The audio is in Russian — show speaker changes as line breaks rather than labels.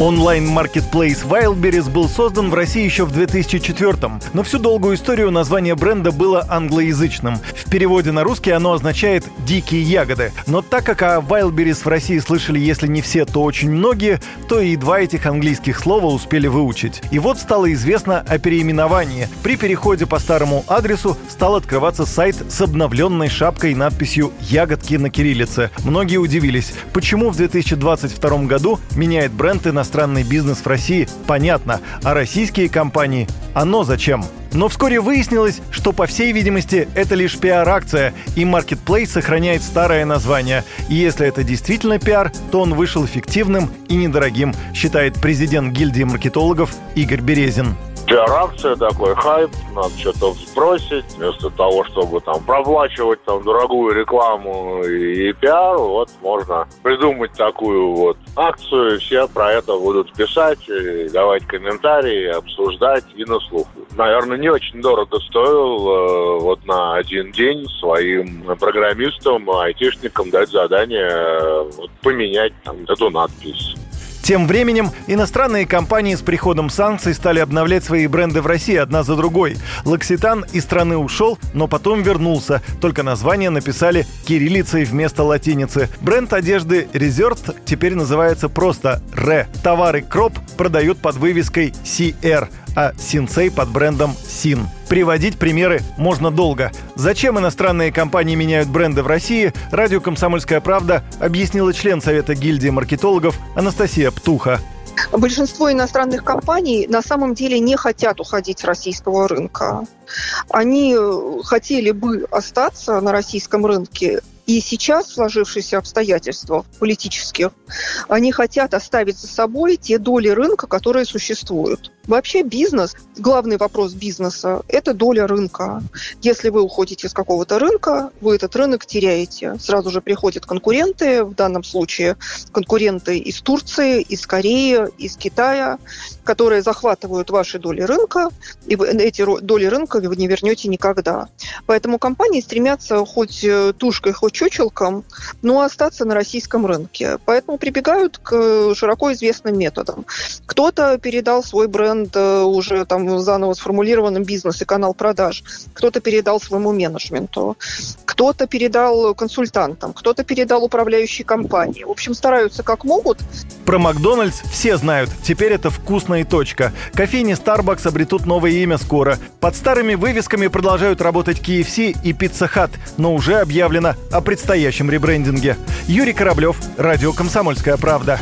Онлайн-маркетплейс Wildberries был создан в России еще в 2004-м, но всю долгую историю название бренда было англоязычным. В переводе на русский оно означает «дикие ягоды». Но так как о Wildberries в России слышали, если не все, то очень многие, то и два этих английских слова успели выучить. И вот стало известно о переименовании. При переходе по старому адресу стал открываться сайт с обновленной шапкой и надписью «Ягодки» на кириллице. Многие удивились, почему в 2022 году меняет бренд и на иностранный бизнес в России, понятно, а российские компании – оно зачем? Но вскоре выяснилось, что, по всей видимости, это лишь пиар-акция, и Marketplace сохраняет старое название. И если это действительно пиар, то он вышел эффективным и недорогим, считает президент гильдии маркетологов Игорь Березин
пиар-акция такой, хайп, надо что-то сбросить, вместо того, чтобы там проплачивать там дорогую рекламу и, и пиар, вот можно придумать такую вот акцию, все про это будут писать, давать комментарии, обсуждать и на слуху. Наверное, не очень дорого стоил э, вот на один день своим программистам, айтишникам дать задание э, вот, поменять там эту надпись.
Тем временем иностранные компании с приходом санкций стали обновлять свои бренды в России одна за другой. Лакситан из страны ушел, но потом вернулся. Только название написали кириллицей вместо латиницы. Бренд одежды Resort теперь называется просто Ре. Товары Кроп продают под вывеской CR а Синсей под брендом Син. Приводить примеры можно долго. Зачем иностранные компании меняют бренды в России, радио «Комсомольская правда» объяснила член Совета гильдии маркетологов Анастасия Птуха.
Большинство иностранных компаний на самом деле не хотят уходить с российского рынка. Они хотели бы остаться на российском рынке и сейчас сложившиеся обстоятельства политических, они хотят оставить за собой те доли рынка, которые существуют. Вообще бизнес, главный вопрос бизнеса – это доля рынка. Если вы уходите с какого-то рынка, вы этот рынок теряете. Сразу же приходят конкуренты, в данном случае конкуренты из Турции, из Кореи, из Китая, которые захватывают ваши доли рынка, и вы эти доли рынка вы не вернете никогда. Поэтому компании стремятся хоть э, тушкой, хоть чучелком, но остаться на российском рынке. Поэтому прибегают к широко известным методам. Кто-то передал свой бренд бренд э, уже там заново сформулированным бизнес и канал продаж. Кто-то передал своему менеджменту, кто-то передал консультантам, кто-то передал управляющей компании. В общем, стараются как могут.
Про Макдональдс все знают. Теперь это вкусно и точка. Кофейни Starbucks обретут новое имя скоро. Под старыми вывесками продолжают работать KFC и Pizza Hut, но уже объявлено о предстоящем ребрендинге. Юрий Кораблев, Радио «Комсомольская правда».